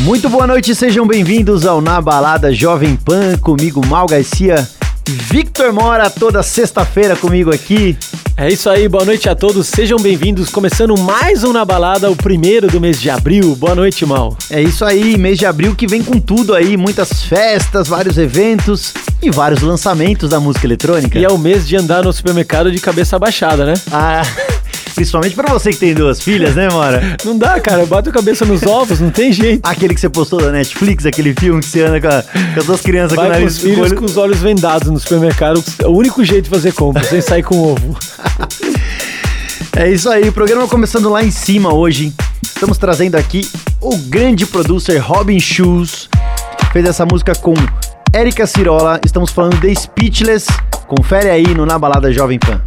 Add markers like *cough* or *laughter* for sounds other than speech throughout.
Muito boa noite, sejam bem-vindos ao Na Balada Jovem Pan, comigo Mal Garcia, Victor Mora, toda sexta-feira comigo aqui. É isso aí, boa noite a todos, sejam bem-vindos. Começando mais um Na Balada, o primeiro do mês de abril. Boa noite, Mal. É isso aí, mês de abril que vem com tudo aí, muitas festas, vários eventos e vários lançamentos da música eletrônica. E é o mês de andar no supermercado de cabeça baixada, né? Ah, principalmente pra você que tem duas filhas, né, Mora? Não dá, cara, bate a cabeça nos ovos, não tem jeito. Aquele que você postou da Netflix, aquele filme que você anda com, a- com as duas crianças Vai com o com os filhos olho- com os olhos vendados no supermercado, é o único jeito de fazer compra, sem sair com ovo. *laughs* É isso aí, o programa começando lá em cima hoje. Estamos trazendo aqui o grande producer Robin Shoes. Fez essa música com Erika Cirola. Estamos falando de Speechless. Confere aí no Na Balada Jovem Pan.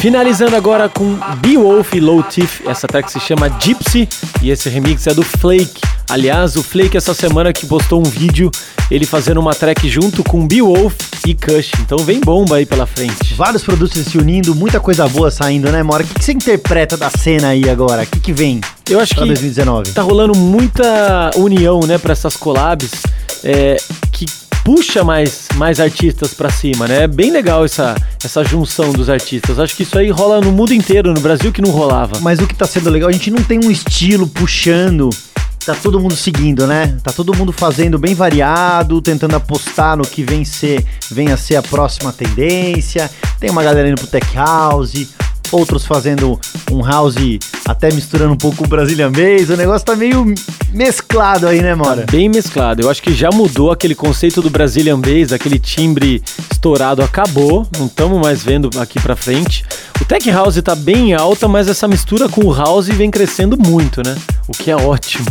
Finalizando agora com Beowulf e Low Tiff, essa track se chama Gypsy e esse remix é do Flake. Aliás, o Flake essa semana que postou um vídeo, ele fazendo uma track junto com Beowulf e Kush. Então vem bomba aí pela frente. Vários produtos se unindo, muita coisa boa saindo, né, Mora? O que, você interpreta da cena aí agora? O que, que vem Eu acho que 2019? tá rolando muita união, né, pra essas collabs, é, que puxa mais, mais artistas pra cima, né? É bem legal essa, essa junção dos artistas. Acho que isso aí rola no mundo inteiro, no Brasil que não rolava. Mas o que tá sendo legal, a gente não tem um estilo puxando. Tá todo mundo seguindo, né? Tá todo mundo fazendo bem variado, tentando apostar no que vem ser, ser a próxima tendência. Tem uma galera indo pro tech house, outros fazendo um house até misturando um pouco o Brazilian Bass. O negócio tá meio mesclado aí, né, Mora? Bem mesclado. Eu acho que já mudou aquele conceito do Brazilian Bass, aquele timbre estourado acabou. Não estamos mais vendo aqui pra frente. O Tech House tá bem alta, mas essa mistura com o House vem crescendo muito, né? O que é ótimo.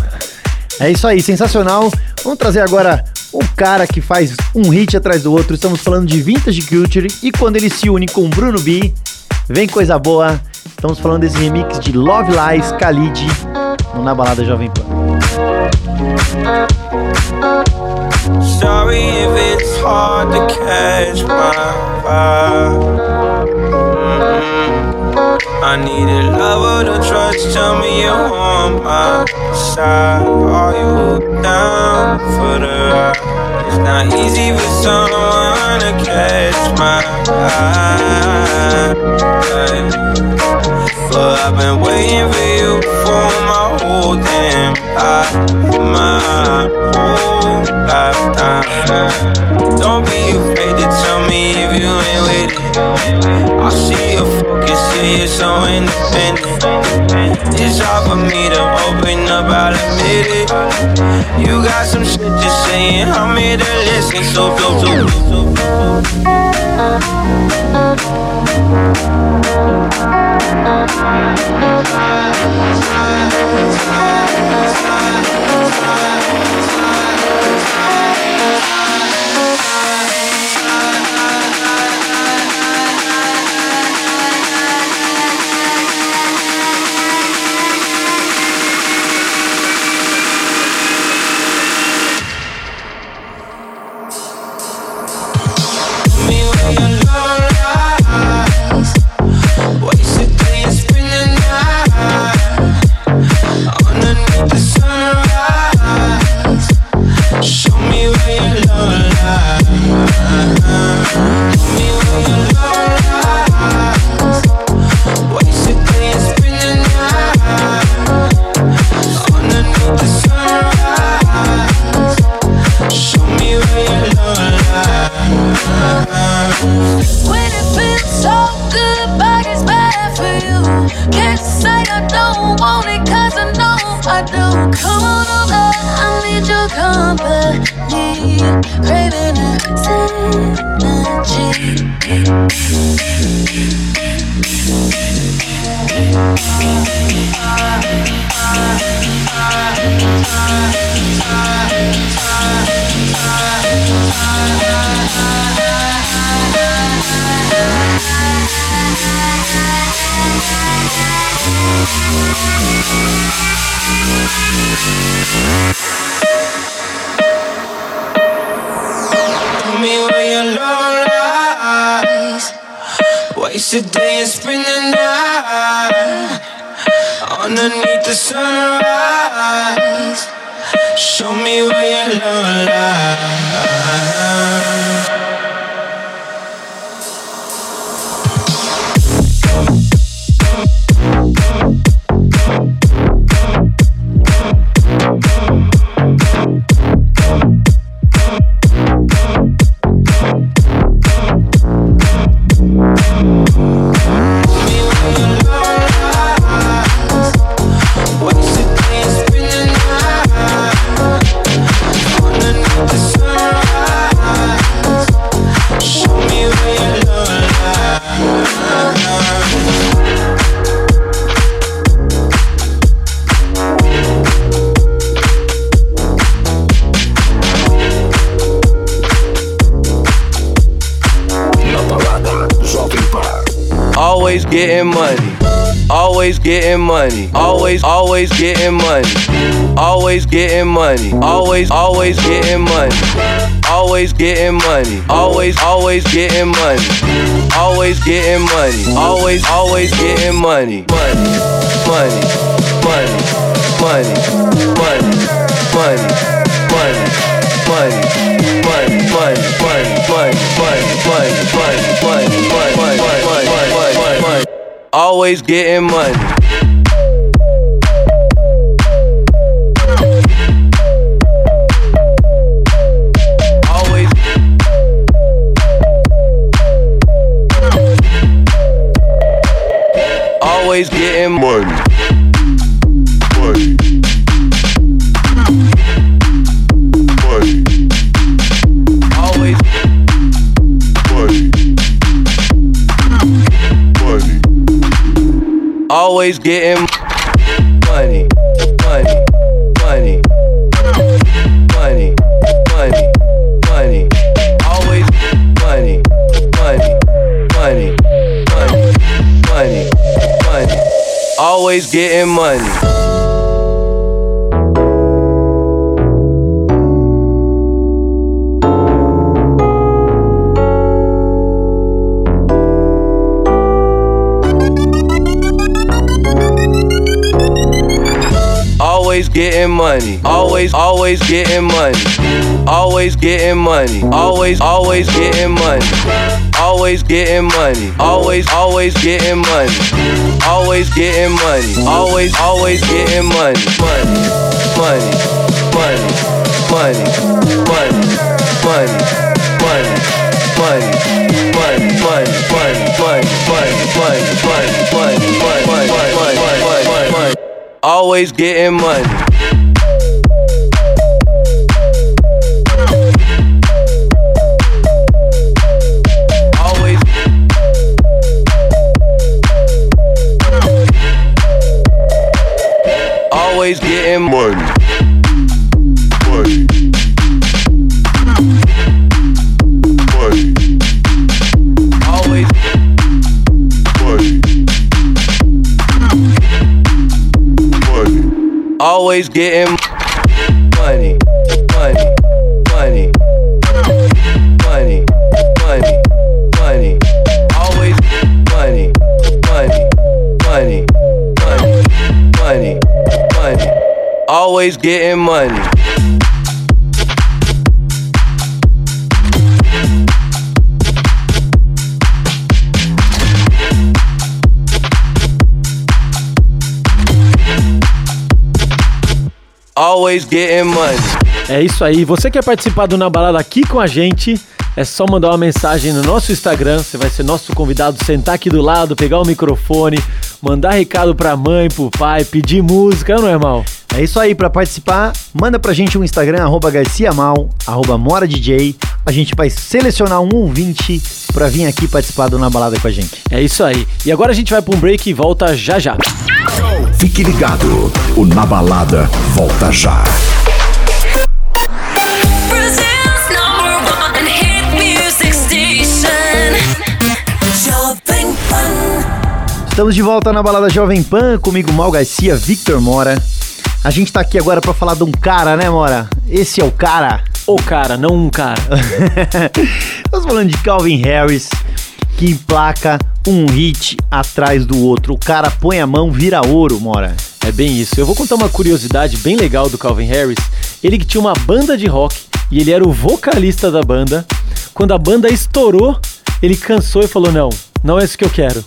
É isso aí, sensacional. Vamos trazer agora um cara que faz um hit atrás do outro. Estamos falando de Vintage Culture e quando ele se une com Bruno B, vem coisa boa. Estamos falando desse remix de Love Lies Khalid Na Balada Jovem Pan. Sorry if it's hard to catch my vibe. Mm-mm. I need a lover to trust. Tell me you're on my side. Are you down for the ride? Not easy for someone to catch my eye. But I've been waiting for you for my whole damn my whole. Don't be afraid to tell me if you ain't with it. I see your focus, yeah, you're so independent. It's hard for me to open up, I'll admit it. You got some shit to say, and I'm here to listen. So, so, so, so, so. Me When it feels so good, but it's bad for you. Can't say I don't want it, cause I know I do. Come on over, I need your company. Craving synergy. Getting money. Always, always getting money. Always getting money. Always, always getting money. Always getting money. Always, always getting money. Always getting money. Always, always getting money. Money, money, money, money, money, money, money, money, money, money, money, money, money, money, money, money, money, money, money, money. money, money Always getting money. Always getting money. Money. Money. Money. Money. Money. Always money. Money. Money. Money. Money. Money. Always getting money. Always getting money. Always, always getting money. Always getting money. Always, always getting money. Always getting money. Always, always getting money. Always getting money. Always, always getting money. Money, money, money, money, money, money, money, money, money, money, money, money, money, money, money, money, Always getting money. Always. Getting. Money. Always getting money. Money. Money. Money. Money. Money. Always money. Money. Money. Money. Money. Money. Always getting money. Always getting money. É isso aí. Você quer participar do Na Balada aqui com a gente? É só mandar uma mensagem no nosso Instagram. Você vai ser nosso convidado, sentar aqui do lado, pegar o microfone, mandar recado pra mãe, pro pai, pedir música, não é mal? É isso aí, pra participar, manda pra gente um Instagram, arroba garciamal, arroba moradj. A gente vai selecionar um ouvinte pra vir aqui participar do Na Balada com a gente. É isso aí. E agora a gente vai pra um break e volta já já. Fique ligado, o Na Balada volta já. Estamos de volta na Balada Jovem Pan, comigo Mal Garcia, Victor Mora. A gente tá aqui agora pra falar de um cara, né, Mora? Esse é o cara. O cara, não um cara. *laughs* Estamos falando de Calvin Harris, que emplaca um hit atrás do outro. O cara põe a mão, vira ouro, Mora. É bem isso. Eu vou contar uma curiosidade bem legal do Calvin Harris. Ele que tinha uma banda de rock e ele era o vocalista da banda. Quando a banda estourou, ele cansou e falou: Não, não é isso que eu quero.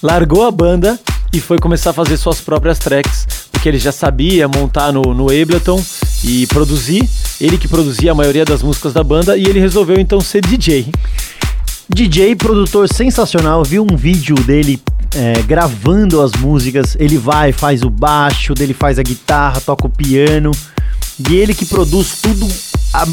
Largou a banda e foi começar a fazer suas próprias tracks, porque ele já sabia montar no, no Ableton e produzir. Ele que produzia a maioria das músicas da banda e ele resolveu então ser DJ. DJ, produtor sensacional, viu um vídeo dele é, gravando as músicas. Ele vai, faz o baixo, dele faz a guitarra, toca o piano. E ele que produz tudo, a-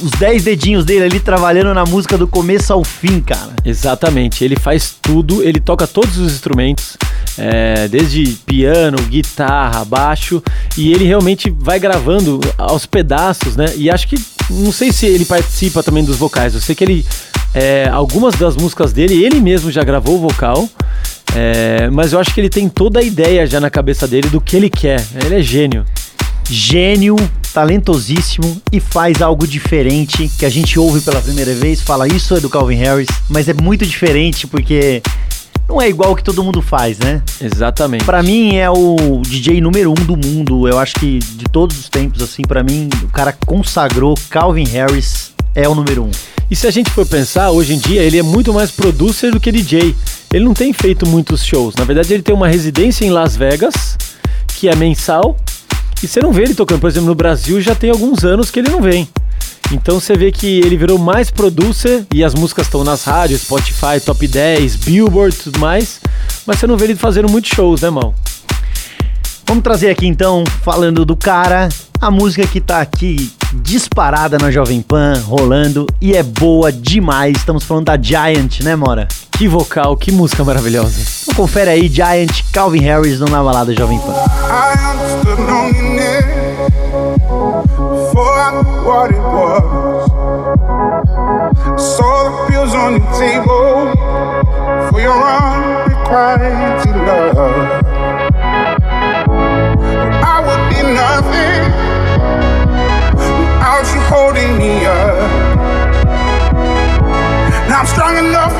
os 10 dedinhos dele ali trabalhando na música do começo ao fim, cara. Exatamente, ele faz tudo, ele toca todos os instrumentos, é, desde piano, guitarra, baixo, e ele realmente vai gravando aos pedaços, né? E acho que, não sei se ele participa também dos vocais, eu sei que ele, é, algumas das músicas dele, ele mesmo já gravou o vocal, é, mas eu acho que ele tem toda a ideia já na cabeça dele do que ele quer, ele é gênio. Gênio, talentosíssimo e faz algo diferente que a gente ouve pela primeira vez, fala isso é do Calvin Harris, mas é muito diferente porque não é igual o que todo mundo faz, né? Exatamente. Pra mim é o DJ número um do mundo. Eu acho que de todos os tempos, assim, pra mim, o cara consagrou Calvin Harris é o número um. E se a gente for pensar, hoje em dia ele é muito mais producer do que DJ. Ele não tem feito muitos shows. Na verdade, ele tem uma residência em Las Vegas, que é mensal. E você não vê ele tocando, por exemplo, no Brasil já tem alguns anos que ele não vem. Então você vê que ele virou mais producer e as músicas estão nas rádios, Spotify, Top 10, Billboard e tudo mais. Mas você não vê ele fazendo muitos shows, né, mal? Vamos trazer aqui então, falando do cara, a música que tá aqui disparada na Jovem Pan, rolando e é boa demais. Estamos falando da Giant, né, Mora? Que vocal, que música maravilhosa. Então confere aí, Giant, Calvin Harris no Na Balada Jovem Pan. I I knew what it was. Saw the pills on your table for your unrequited love. I would be nothing without you holding me up. Now I'm strong enough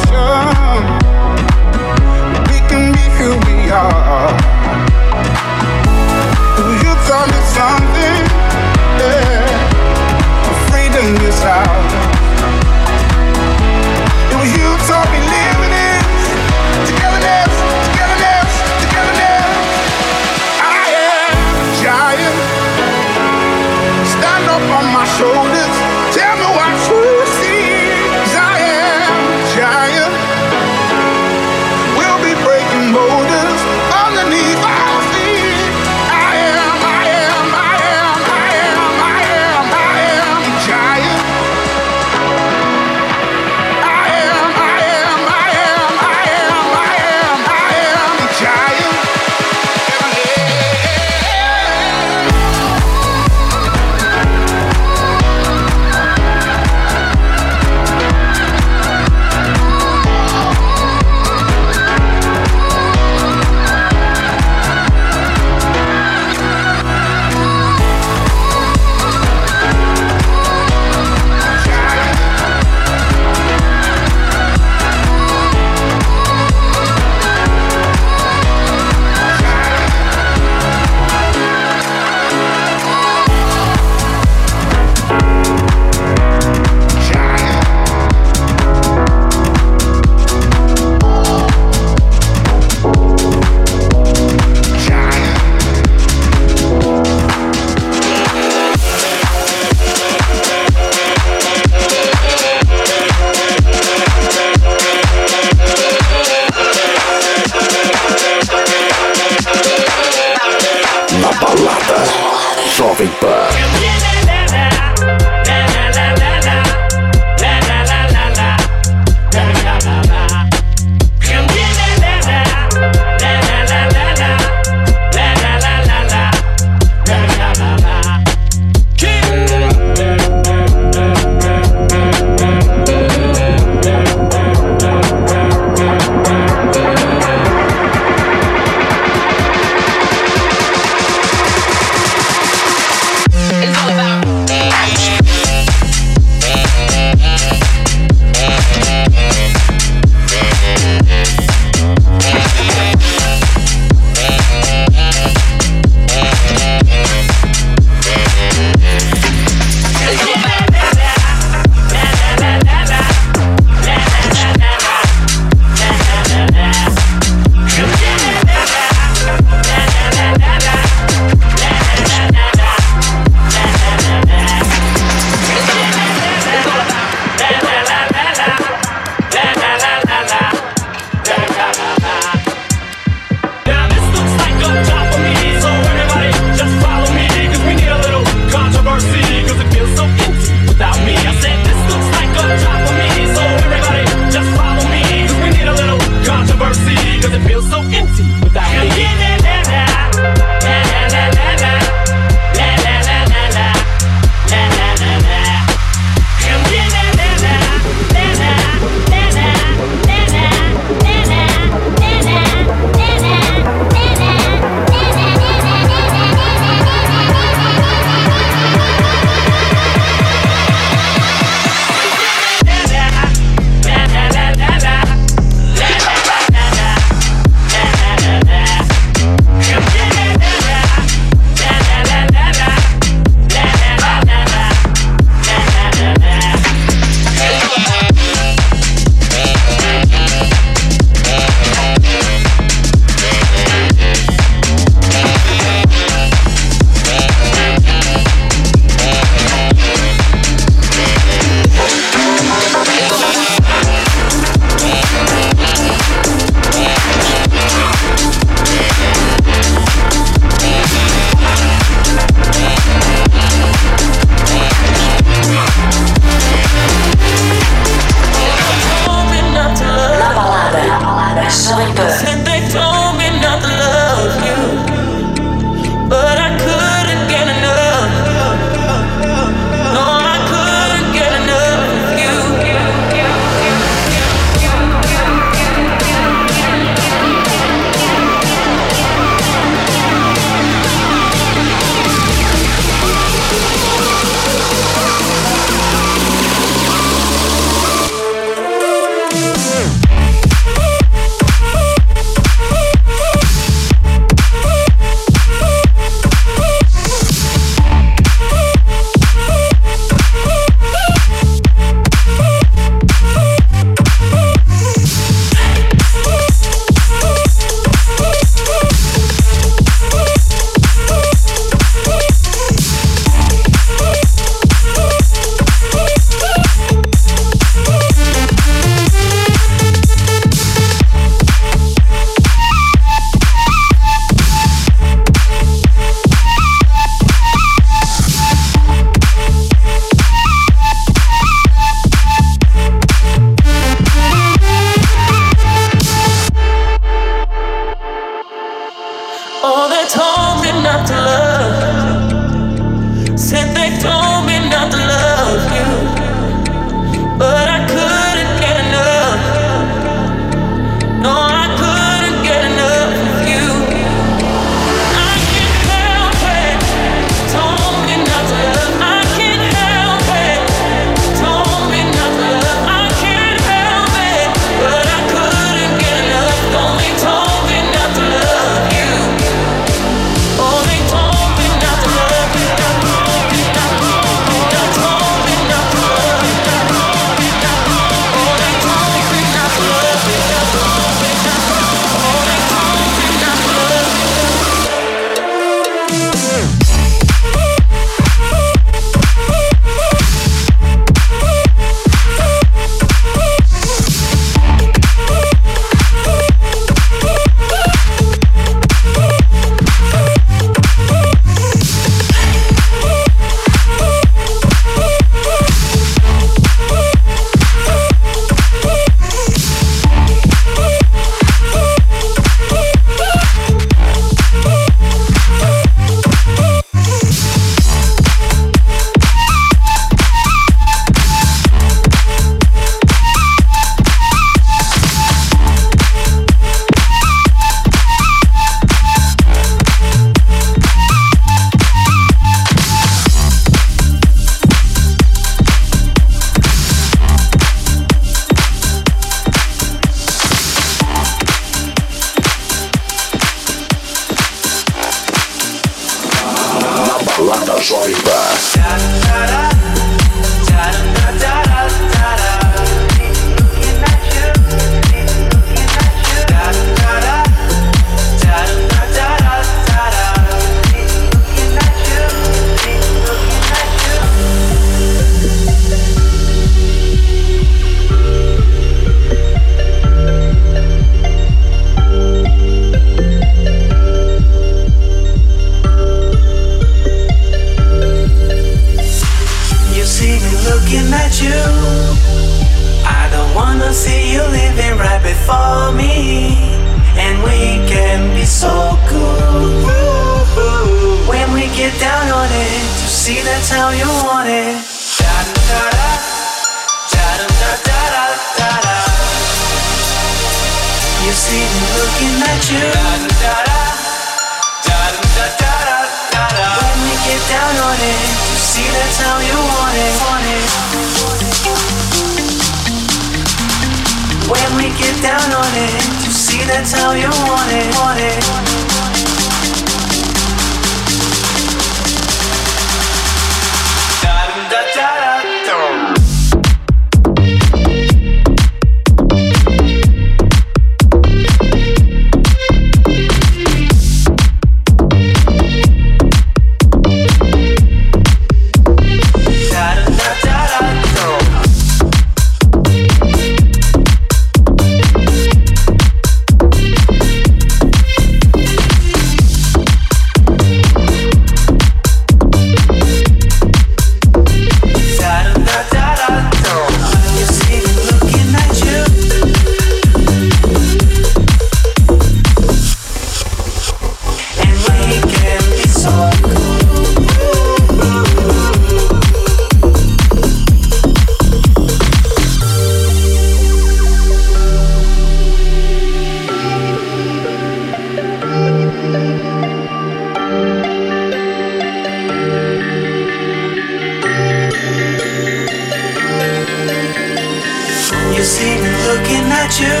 looking at you.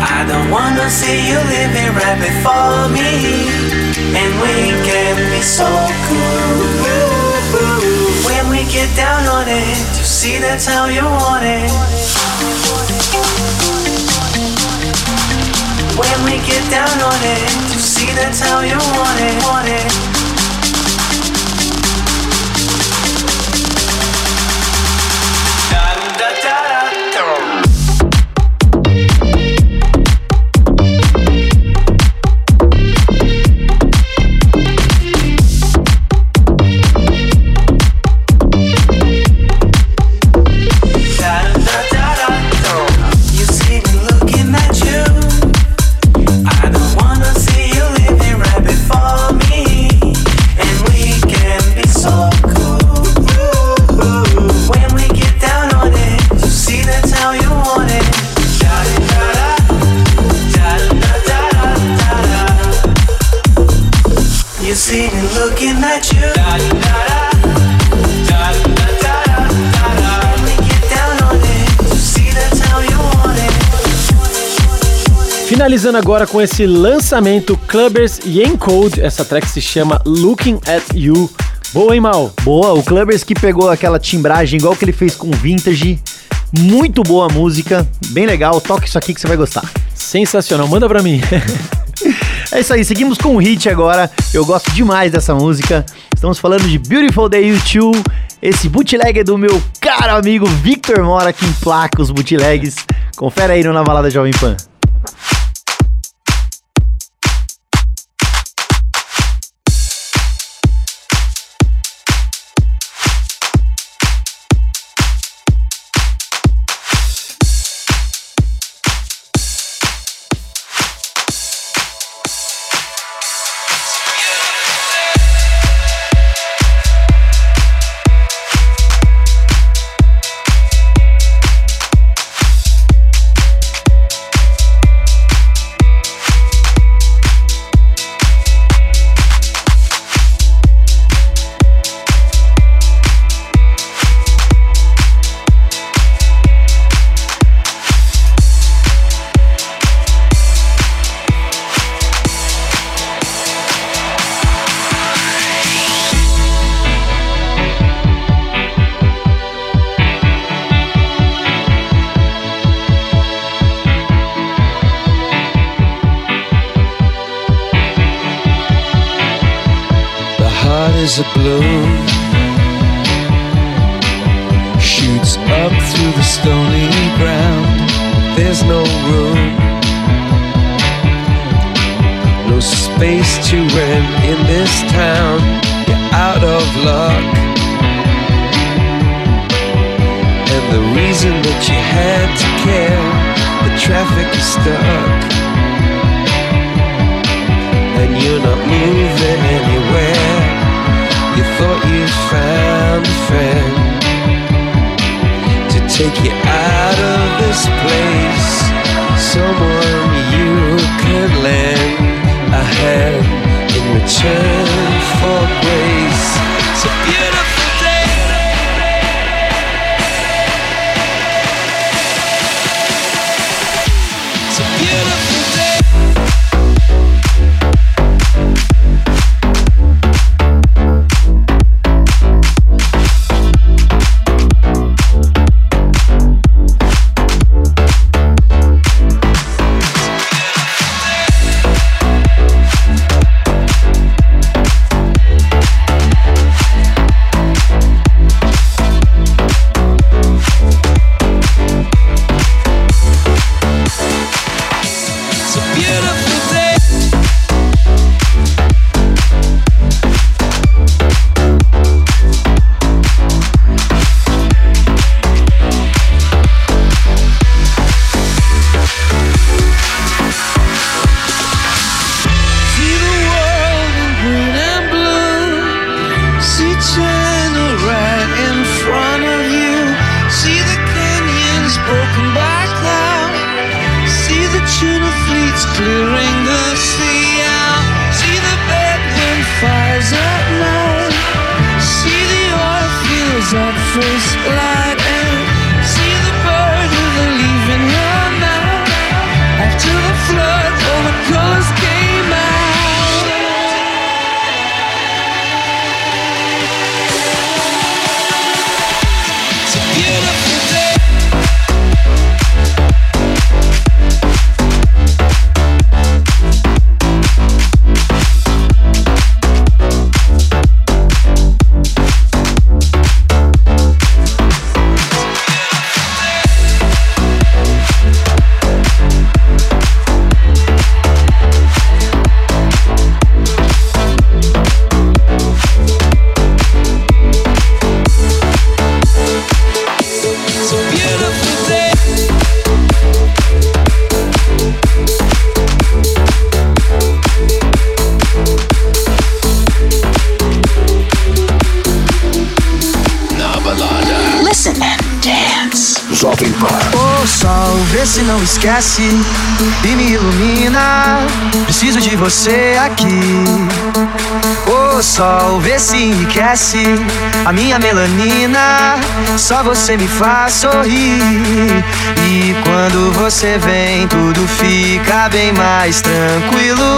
I don't wanna see you living right before me. And we can be so cool. When we get down on it, you see that's how you want it. When we get down on it, you see that's how you want it. Want it. Finalizando agora com esse lançamento Clubbers e Encode, essa track se chama Looking at You. Boa, hein, Mal? Boa, o Clubbers que pegou aquela timbragem igual que ele fez com Vintage. Muito boa a música, bem legal. Toque isso aqui que você vai gostar. Sensacional, manda pra mim. *laughs* É isso aí, seguimos com o hit agora. Eu gosto demais dessa música. Estamos falando de Beautiful Day You Two. Esse bootleg é do meu caro amigo Victor Mora, que emplaca os bootlegs. Confere aí no Na Balada Jovem Pan. Stuck. And you're not moving anywhere. You thought you found a friend to take you out of this place. Someone you could lend a hand in return for grace. Você me faz sorrir. E quando você vem, tudo fica bem mais tranquilo.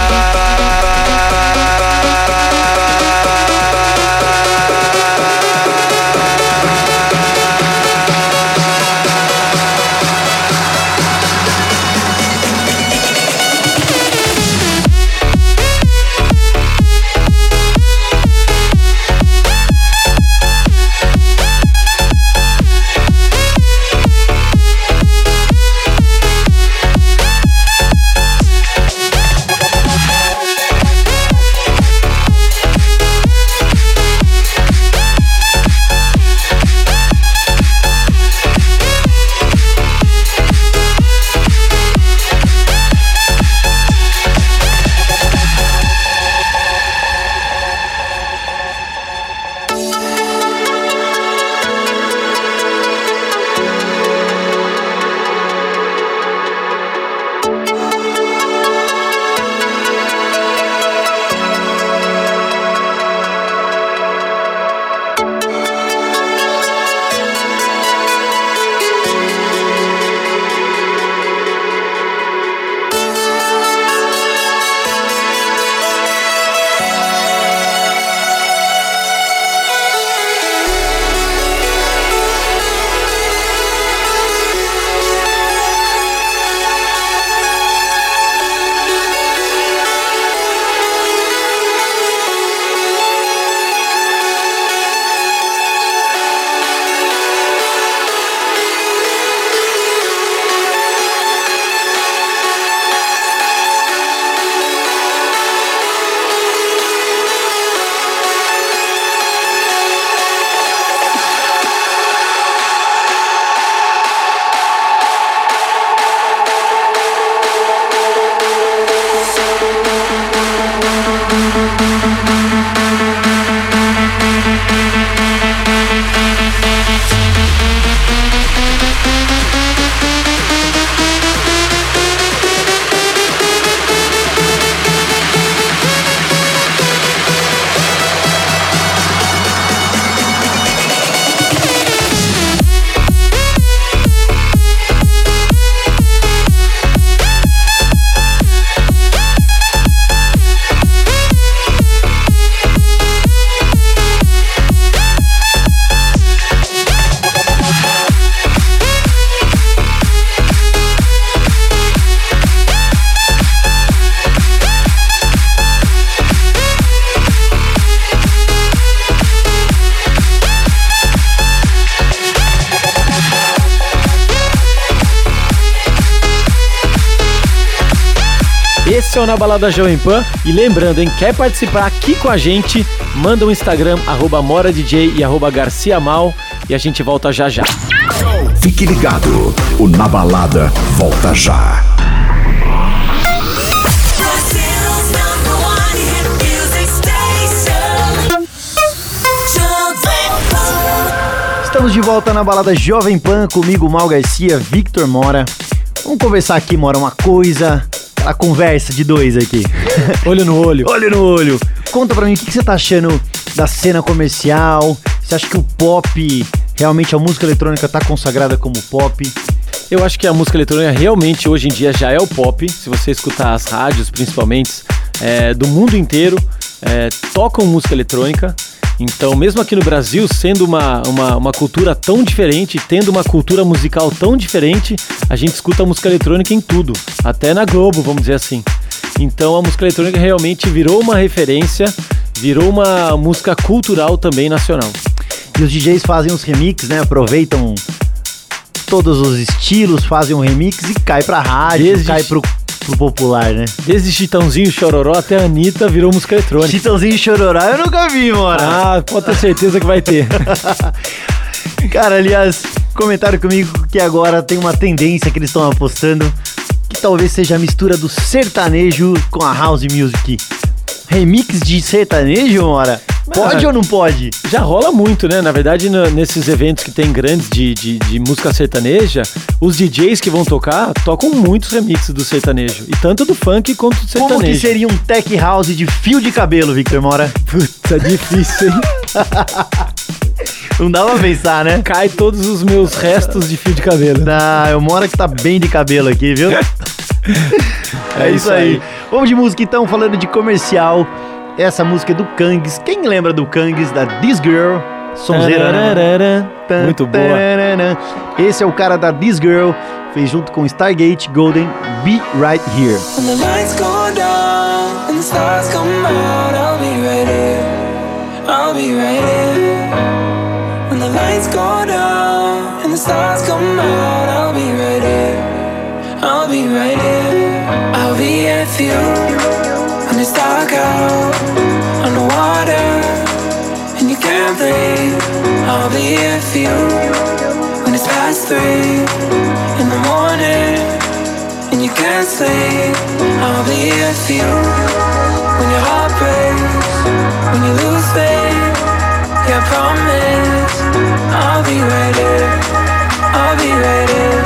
Na Balada Jovem Pan. E lembrando, hein, quer participar aqui com a gente? Manda um Instagram, arroba MoraDJ e arroba Garcia Mal. E a gente volta já já. Fique ligado, o Na Balada volta já. Estamos de volta na balada Jovem Pan comigo, Mal Garcia, Victor Mora. Vamos conversar aqui, Mora, uma coisa. A conversa de dois aqui. *laughs* Olho no olho. olho no olho. Conta pra mim o que, que você tá achando da cena comercial. Você acha que o pop, realmente a música eletrônica tá consagrada como pop? Eu acho que a música eletrônica realmente hoje em dia já é o pop. Se você escutar as rádios, principalmente é, do mundo inteiro, é, tocam música eletrônica. Então, mesmo aqui no Brasil, sendo uma, uma, uma cultura tão diferente, tendo uma cultura musical tão diferente, a gente escuta música eletrônica em tudo, até na Globo, vamos dizer assim. Então, a música eletrônica realmente virou uma referência, virou uma música cultural também nacional. E os DJs fazem os remixes, né? Aproveitam todos os estilos, fazem um remix e cai pra rádio, Desde- cai pro, pro popular, né? Desde Chitãozinho Chororó até a Anitta virou música eletrônica. Chitãozinho Chororó eu nunca vi, mora. Ah, pode ter certeza que vai ter. *laughs* Cara, aliás, comentaram comigo que agora tem uma tendência que eles estão apostando que talvez seja a mistura do sertanejo com a house music. Remix de sertanejo, mora? Pode Ah, ou não pode? Já rola muito, né? Na verdade, no- nesses eventos que tem grandes de, de, de música sertaneja, os DJs que vão tocar tocam muitos remixes do sertanejo. E tanto do funk quanto do sertanejo. Como que seria um tech house de fio de cabelo, Victor Mora? Puta, difícil, hein? *laughs* Não dá pra pensar, né? Cai todos os meus restos de fio de cabelo. Ah, eu moro que tá bem de cabelo aqui, viu? *laughs* é, É isso aí. aí. Vamos de música então, falando de comercial. Essa música é do Kangs. Quem lembra do Kangs, da This Girl? Sonzeira. né? Muito boa. Esse é o cara da This Girl. Fez junto com Stargate Golden Be Right Here. When the lights go down and the stars come out, I'll be right here. I'll be right here. When the lights go down and the stars come out, be right here. I'll be here for you when it's dark out on the water and you can't breathe. I'll be here for you when it's past three in the morning and you can't sleep. I'll be here for you when your heart breaks, when you lose faith. Yeah, I promise I'll be right here. I'll be right here.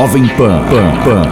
Jovem Pan. Pan. Pan.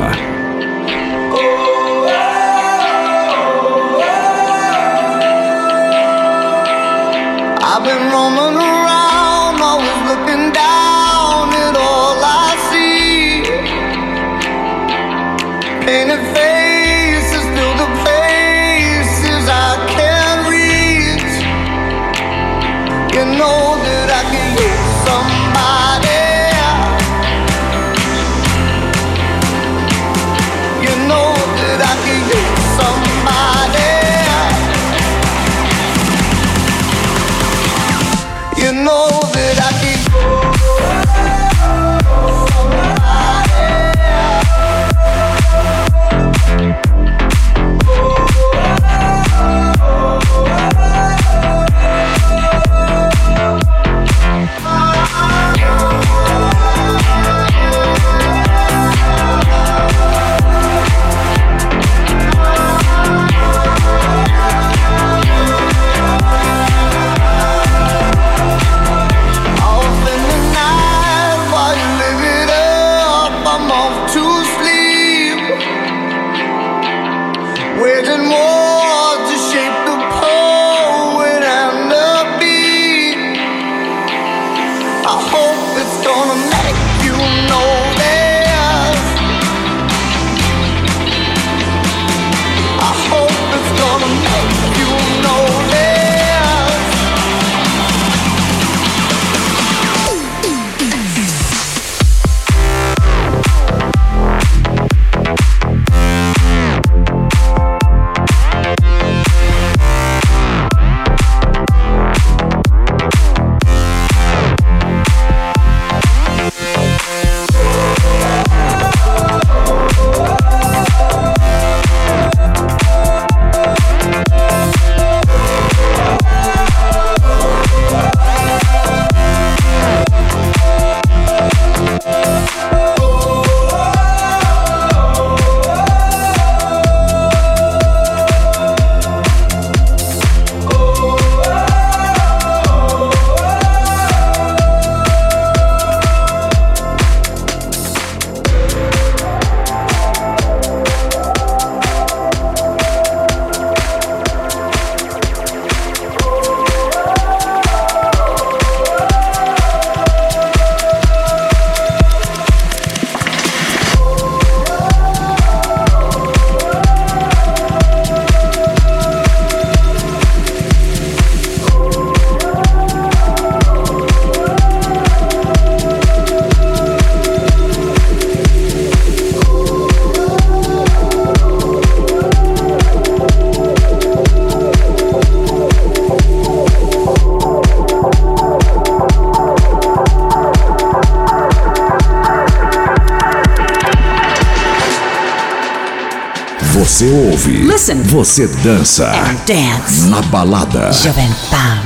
Você dança. Dance. Na balada. Jovem Pan.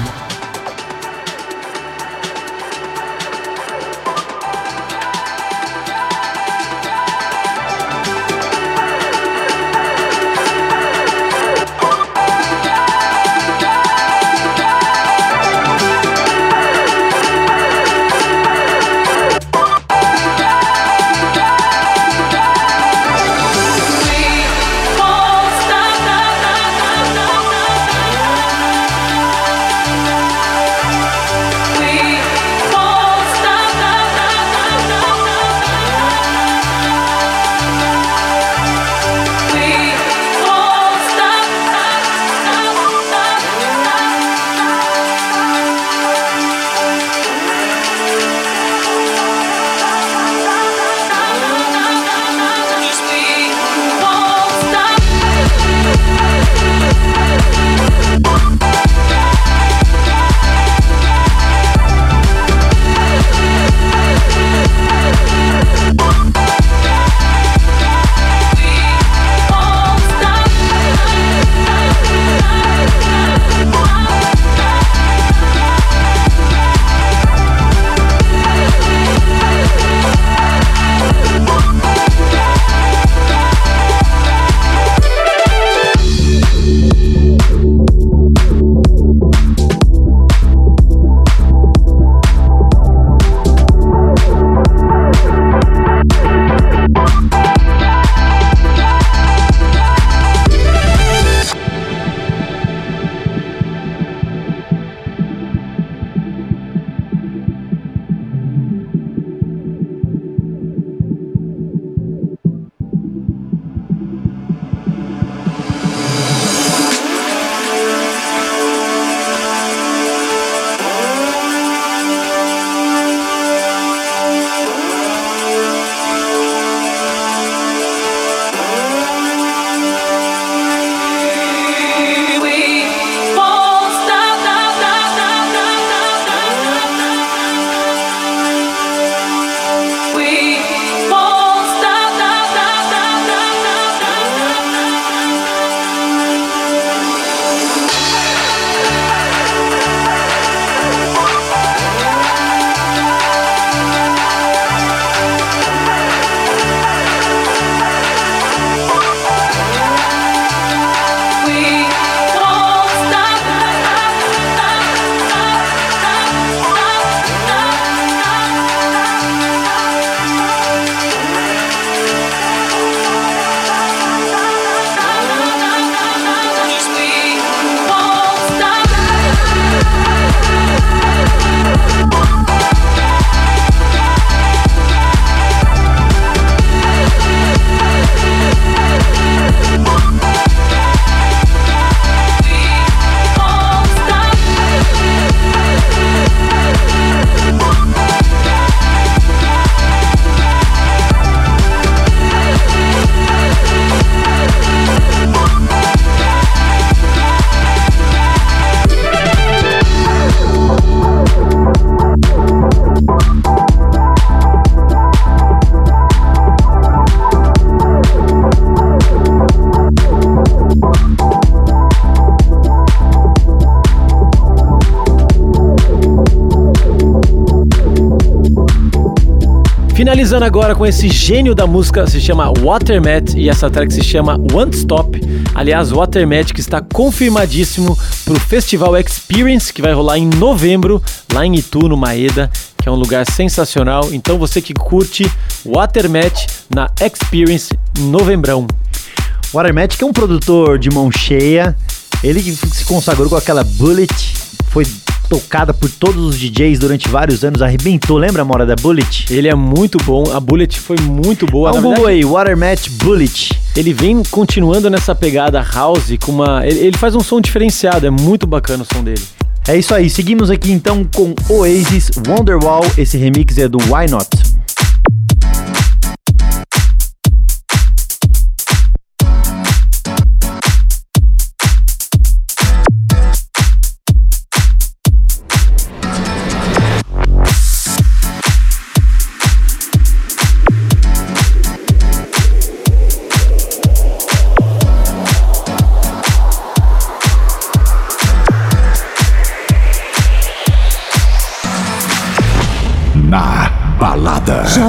Finalizando agora com esse gênio da música, se chama Watermat e essa track se chama One Stop. Aliás, Watermat que está confirmadíssimo pro Festival Experience que vai rolar em novembro lá em Itu, no Maeda, que é um lugar sensacional. Então você que curte Watermat na Experience em novembrão. Watermat que é um produtor de mão cheia, ele se consagrou com aquela Bullet, foi tocada por todos os DJs durante vários anos, arrebentou, lembra, Mora, da Bullet? Ele é muito bom, a Bullet foi muito boa. Dá um Google verdade, aí, Watermat Bullet. Ele vem continuando nessa pegada house com uma. Ele, ele faz um som diferenciado, é muito bacana o som dele. É isso aí, seguimos aqui então com Oasis Wonderwall, esse remix é do Why Not.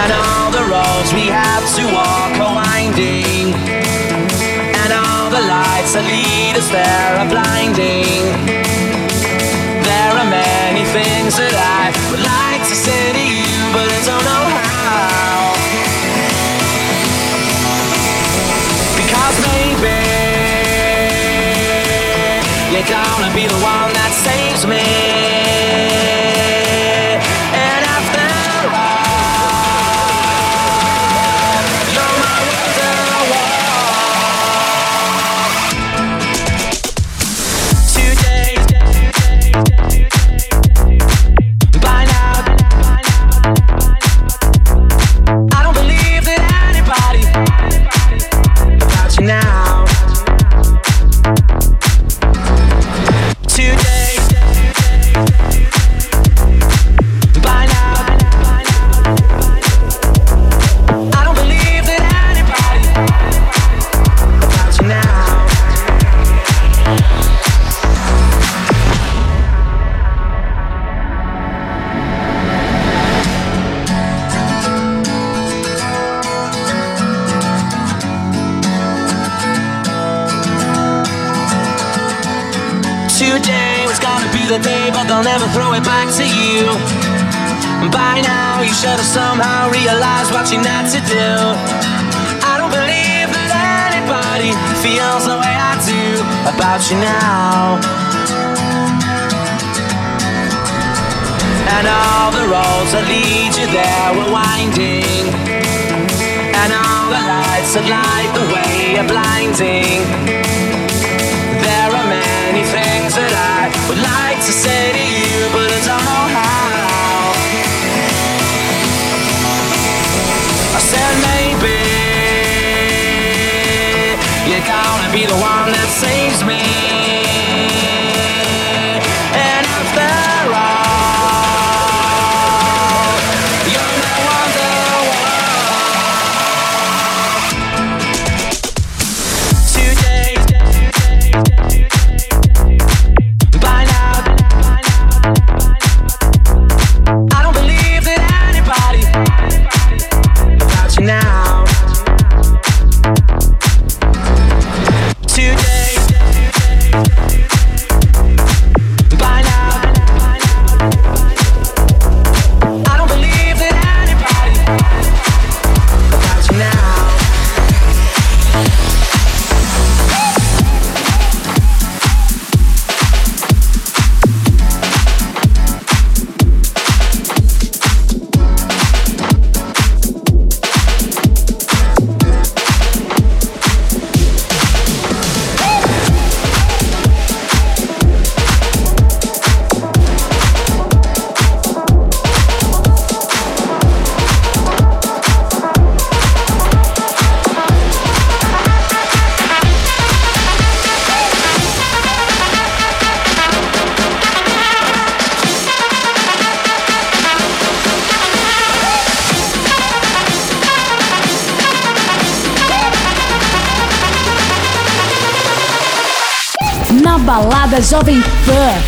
And all the roads we have to walk are winding. And all the lights that lead us there are blinding. There are many things that I would like to say to you, but I don't know how. Because maybe you're gonna be the one that saves me.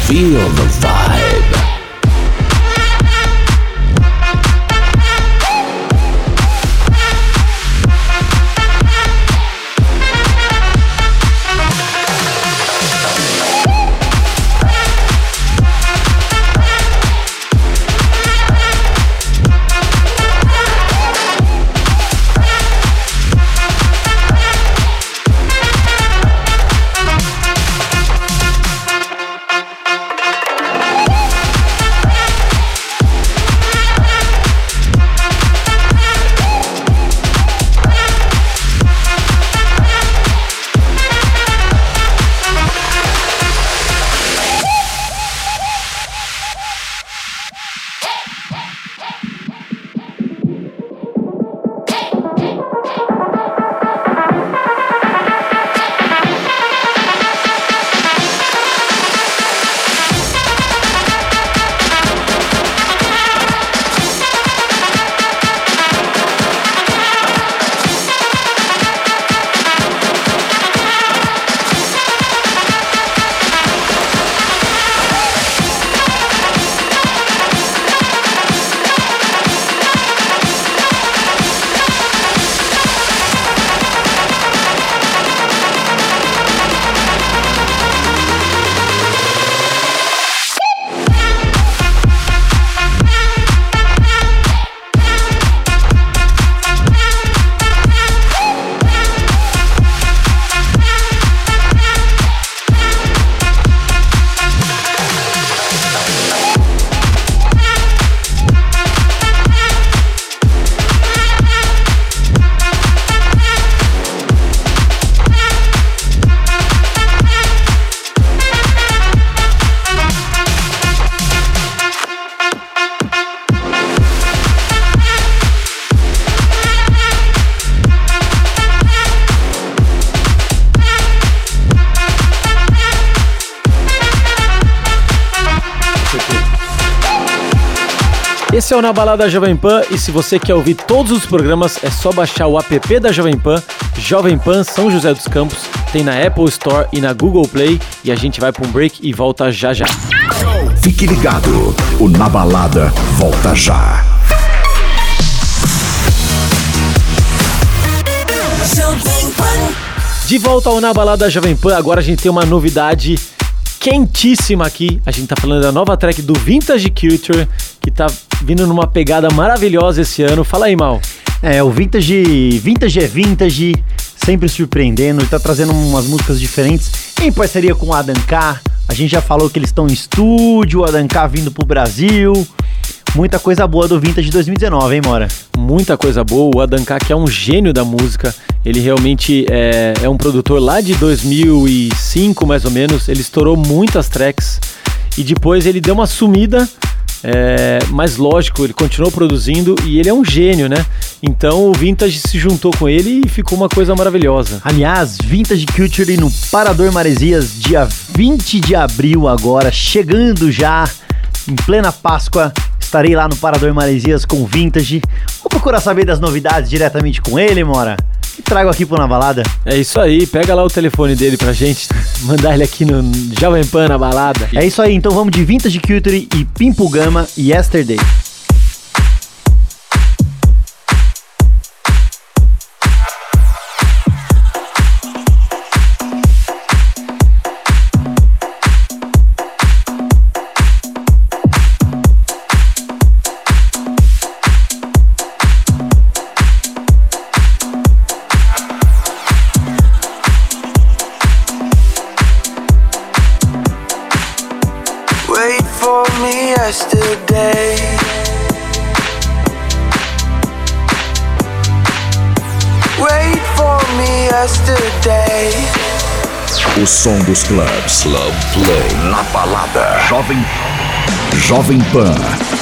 Feel the é o Na Balada Jovem Pan e se você quer ouvir todos os programas é só baixar o app da Jovem Pan, Jovem Pan São José dos Campos, tem na Apple Store e na Google Play e a gente vai para um break e volta já já. Fique ligado, o Na Balada volta já. De volta ao Na Balada Jovem Pan, agora a gente tem uma novidade quentíssima aqui. A gente tá falando da nova track do Vintage Culture, que tá vindo numa pegada maravilhosa esse ano. Fala aí, Mal. É, o Vintage, Vintage é Vintage, sempre surpreendendo, ele tá trazendo umas músicas diferentes em parceria com o Adam K. A gente já falou que eles estão em estúdio, o Adam K vindo pro Brasil. Muita coisa boa do Vintage 2019, hein, Mora? Muita coisa boa. O Adam K, que é um gênio da música, ele realmente é, é um produtor lá de 2005, mais ou menos. Ele estourou muitas tracks e depois ele deu uma sumida. É, mas lógico, ele continuou produzindo e ele é um gênio, né? Então o Vintage se juntou com ele e ficou uma coisa maravilhosa. Aliás, Vintage Culture no Parador Maresias, dia 20 de abril agora, chegando já em plena Páscoa. Estarei lá no Parador Maresias com o Vintage. Vou procurar saber das novidades diretamente com ele, Mora. E trago aqui pro Na Balada. É isso aí, pega lá o telefone dele pra gente, *laughs* mandar ele aqui no Jovem Pan na balada. É isso aí, então vamos de Vintage Culture e Pimpo Gama e Yesterday. O som dos clubes. Club Play. Na balada. Jovem. Jovem Pan.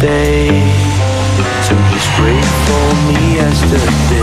Say. So just wait for me yesterday.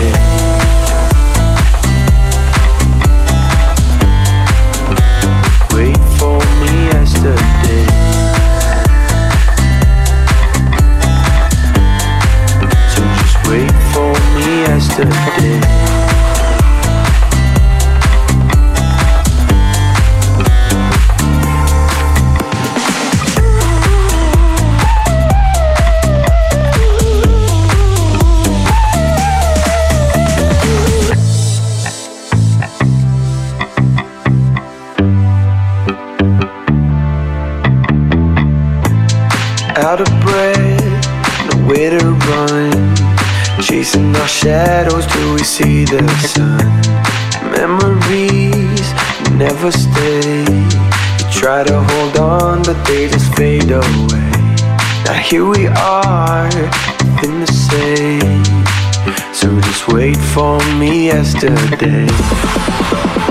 Yesterday.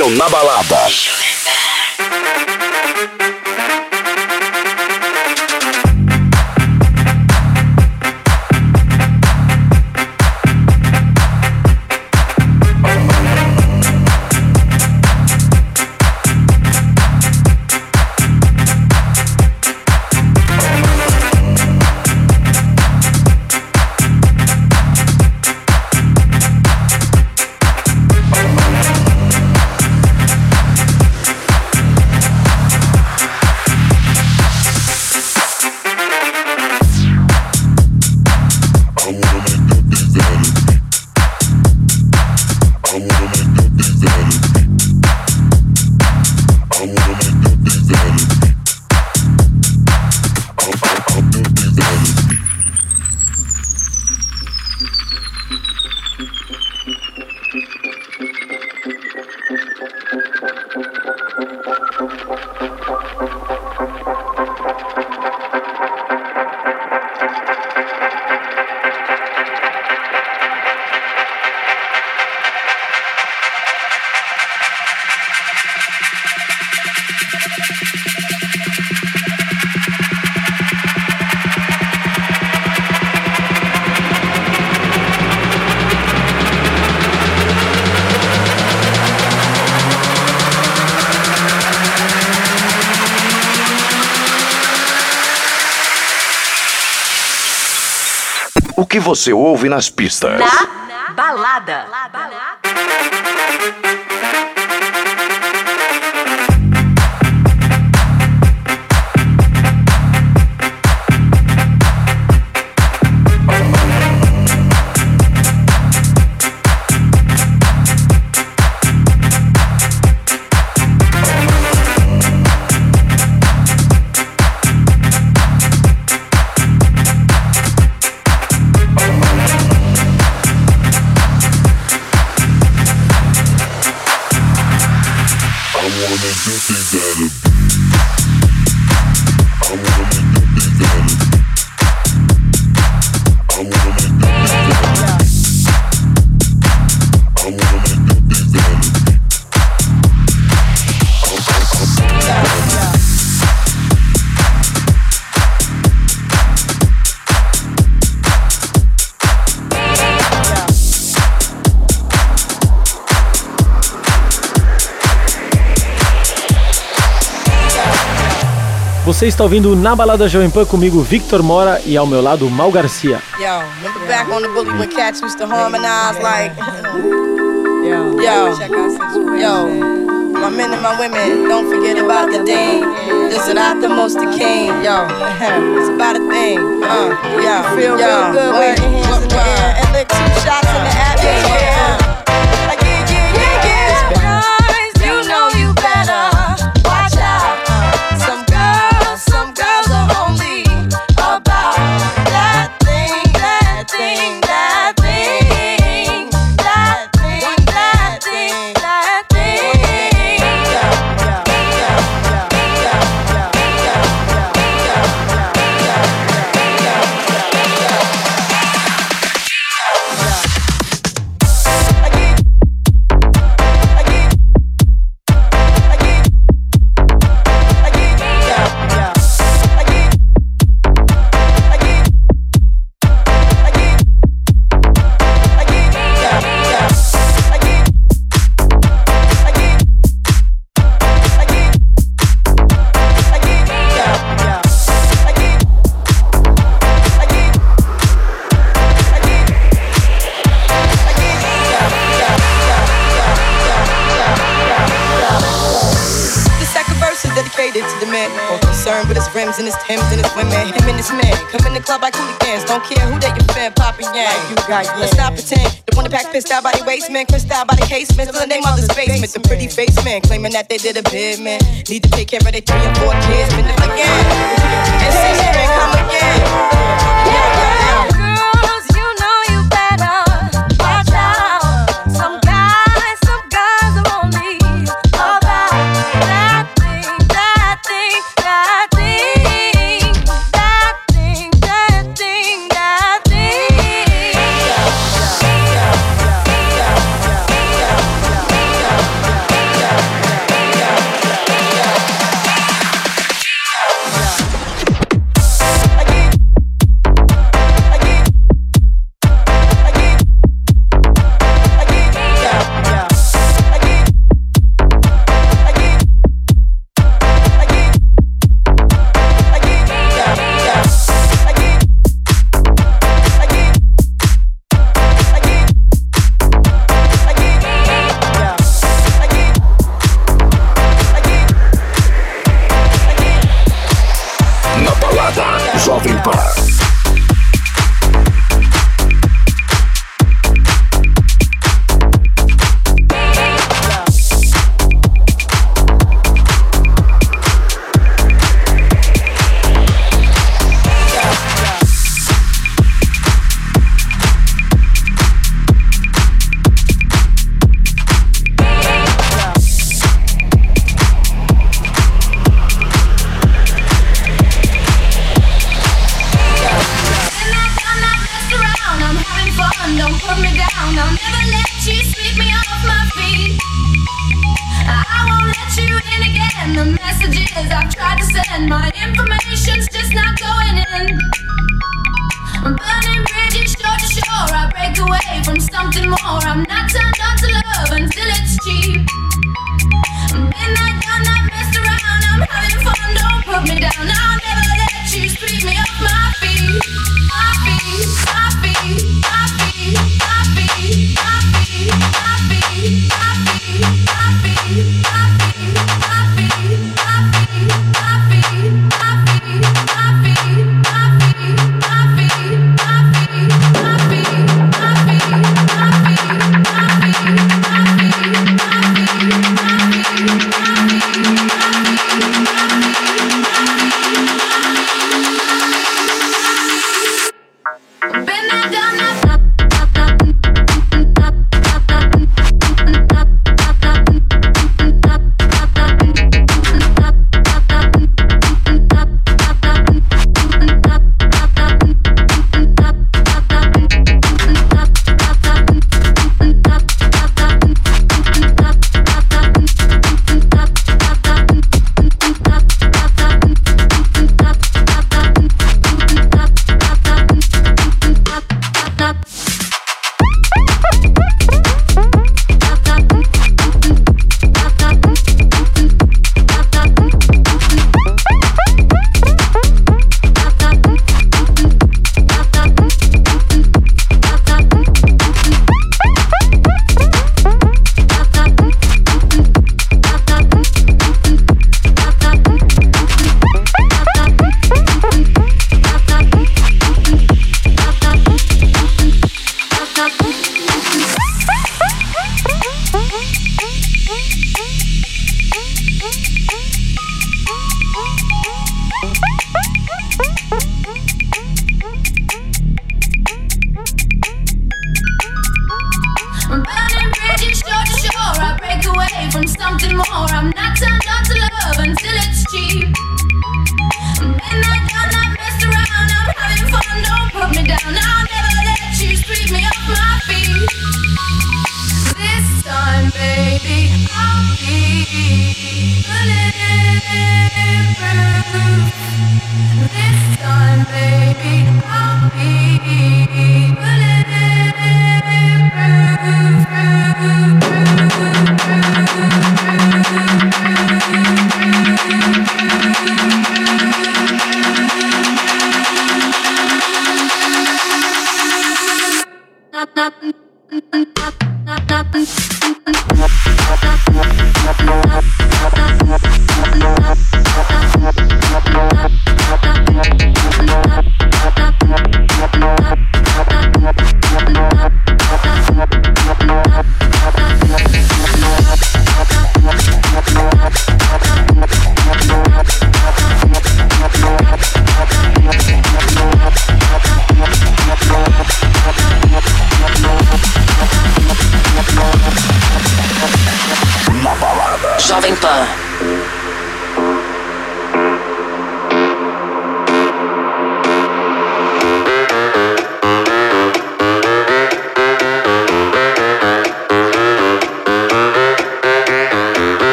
O Na Balada. Você ouve nas pistas? Na balada. Você está ouvindo Na Balada Jovem Pan comigo, Victor Mora, e ao meu lado, Mal Garcia. Yo, remember back on the boogie when cats used to harmonize like, yo, yo, yo, my men and my women, don't forget about the dean. This is not the most the king, yo. It's about a thing, uh, yo, feel yo, real good with your hands in the air and lick two shots in the atmosphere. That they did a bid man.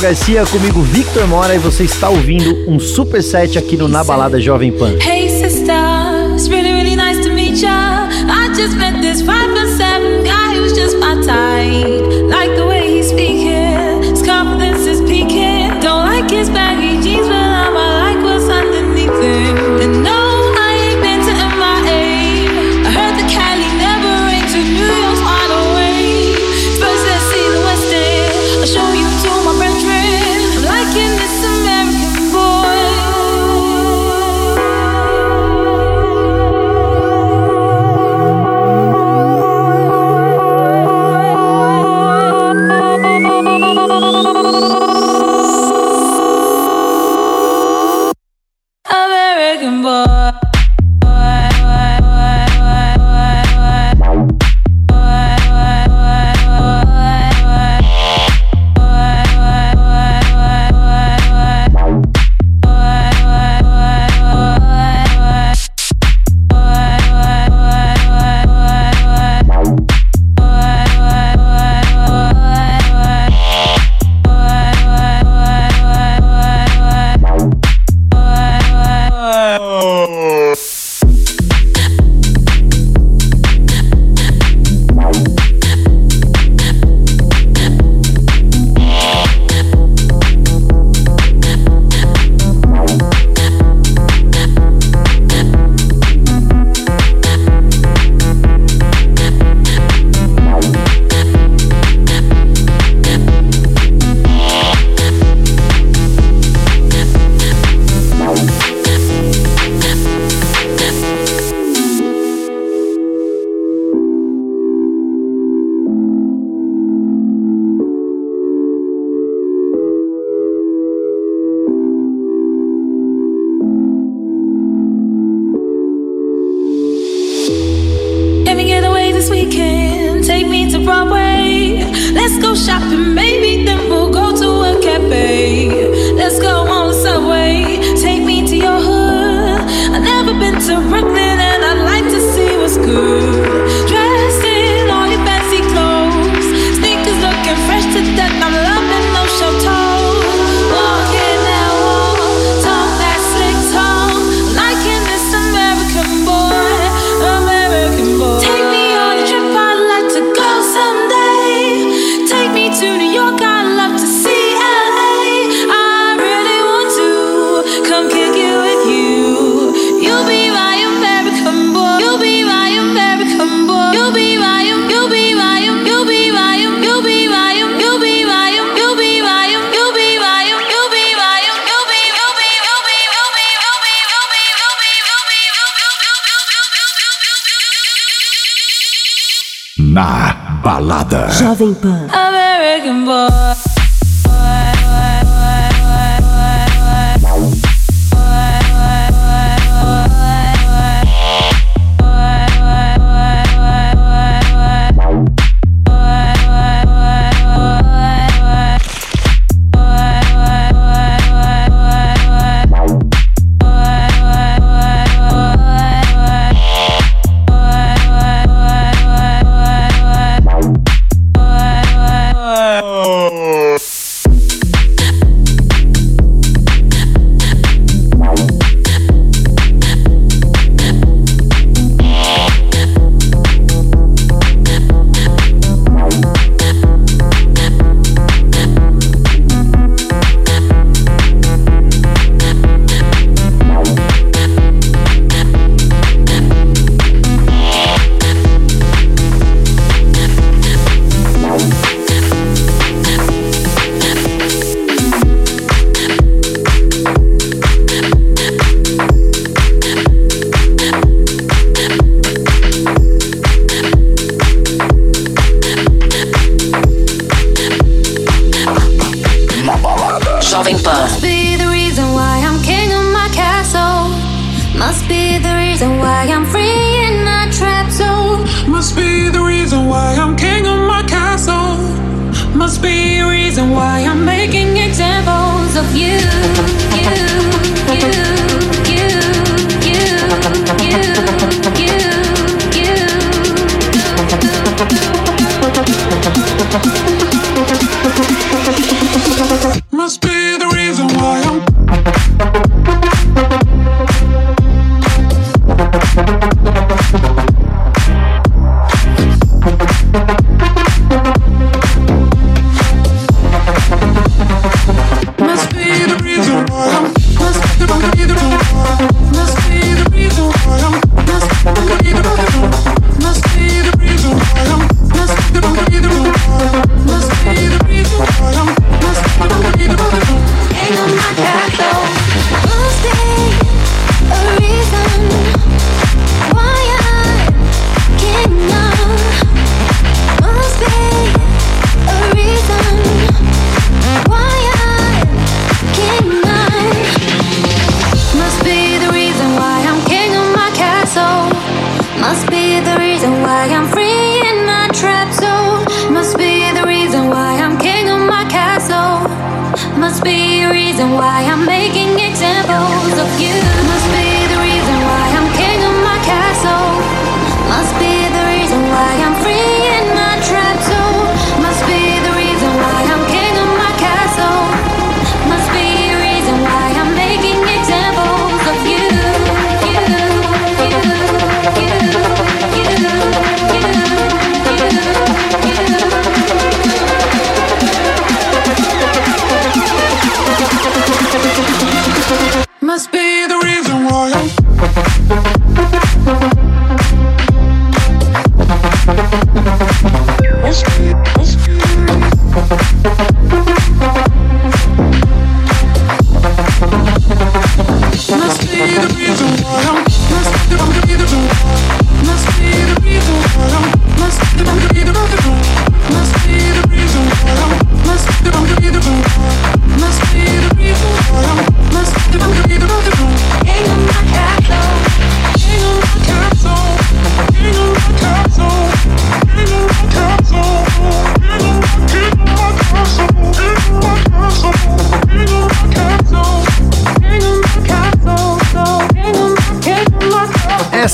Garcia, comigo Victor Mora e você está ouvindo um super set aqui no Na Balada Jovem Pan. Hey really really nice to meet ya. I just met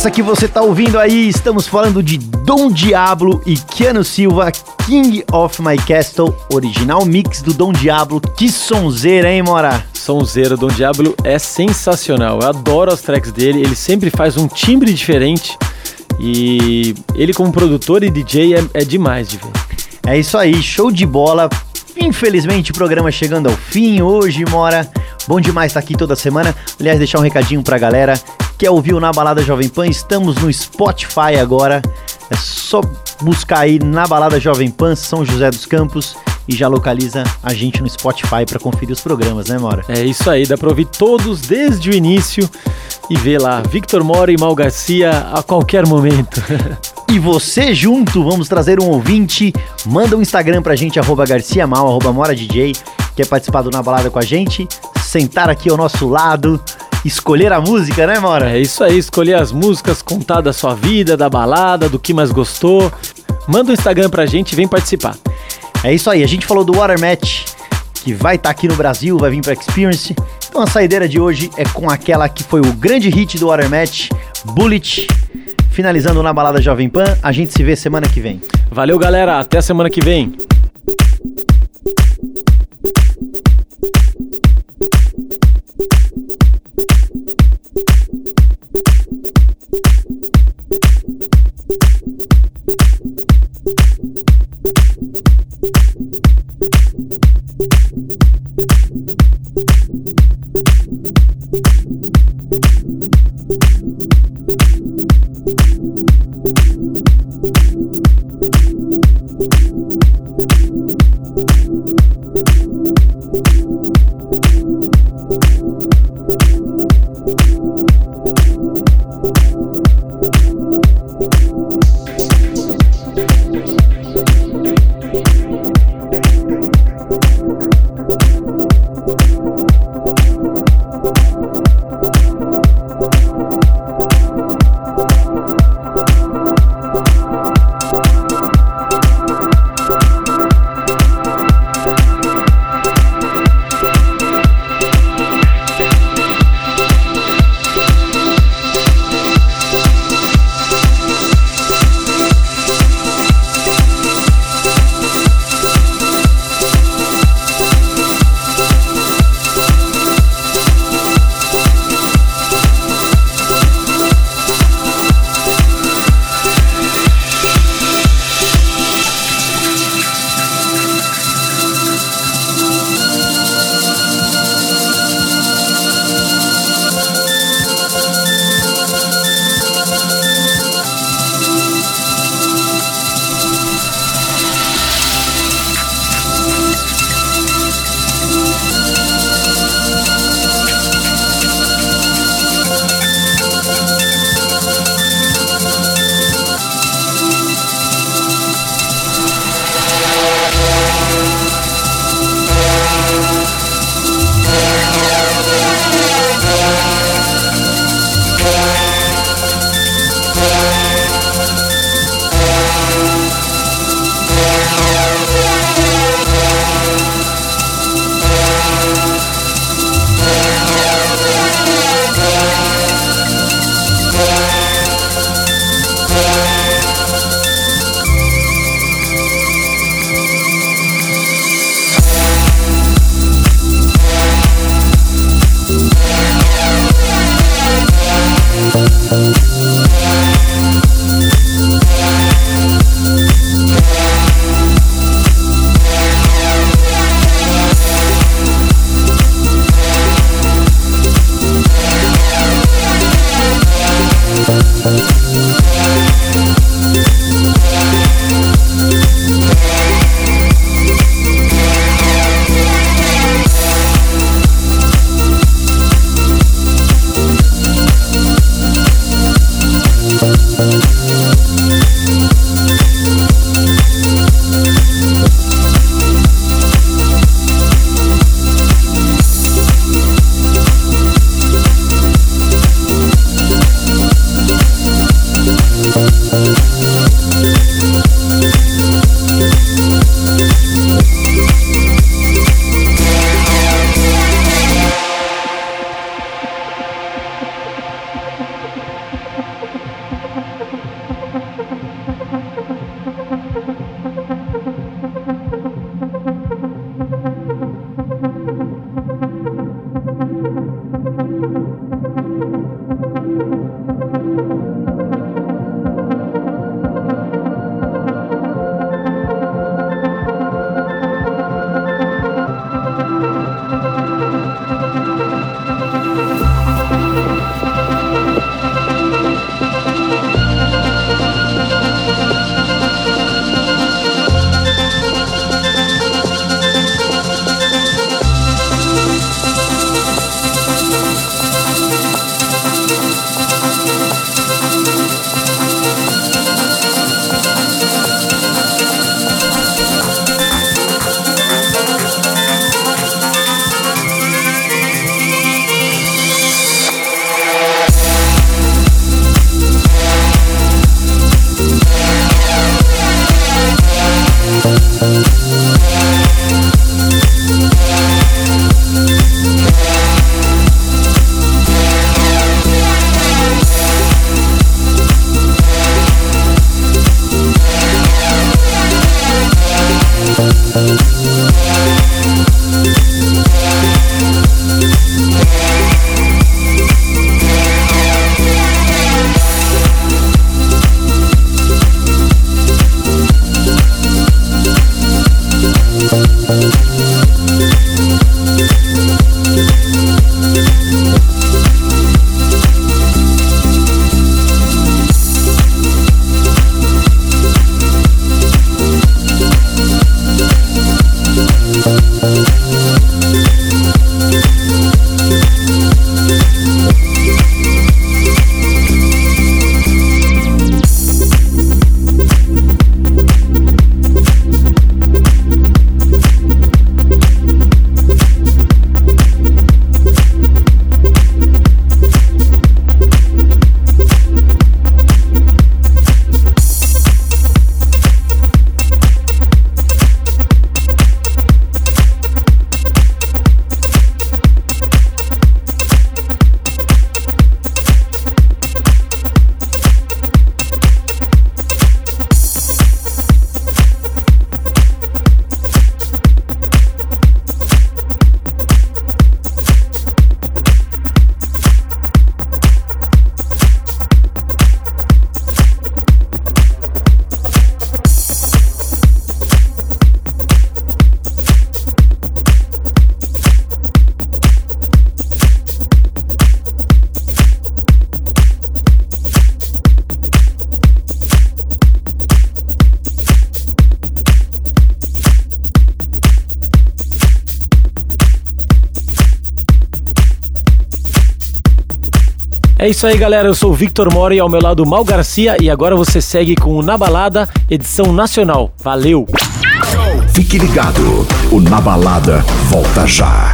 Essa que você tá ouvindo aí, estamos falando de Dom Diablo e Keanu Silva, King of My Castle, original mix do Dom Diablo. Que sonzeira, hein, Mora? Sonzeira, Dom Diablo é sensacional. Eu adoro as tracks dele, ele sempre faz um timbre diferente. E ele, como produtor e DJ, é, é demais de ver. É isso aí, show de bola. Infelizmente, o programa chegando ao fim hoje, Mora. Bom demais estar aqui toda semana. Aliás, deixar um recadinho pra galera. Quer ouvir o Na Balada Jovem Pan? Estamos no Spotify agora. É só buscar aí Na Balada Jovem Pan, São José dos Campos e já localiza a gente no Spotify para conferir os programas, né, Mora? É isso aí, dá pra ouvir todos desde o início e ver lá Victor Mora e Mal Garcia a qualquer momento. *laughs* E você junto, vamos trazer um ouvinte. Manda um Instagram pra gente, arroba garciamal, arroba moradj. Quer participar do Na Balada com a gente? Sentar aqui ao nosso lado, escolher a música, né, Mora? É isso aí, escolher as músicas, contar da sua vida, da balada, do que mais gostou. Manda um Instagram pra gente e vem participar. É isso aí, a gente falou do Water Match, que vai estar aqui no Brasil, vai vir pra Experience. Então a saideira de hoje é com aquela que foi o grande hit do Water Match, Bullet. Finalizando na balada Jovem Pan, a gente se vê semana que vem. Valeu, galera, até semana que vem. Isso aí, galera. Eu sou o Victor Mora e ao meu lado Mal Garcia e agora você segue com o Na Balada, edição nacional. Valeu! Fique ligado, o Na Balada volta já.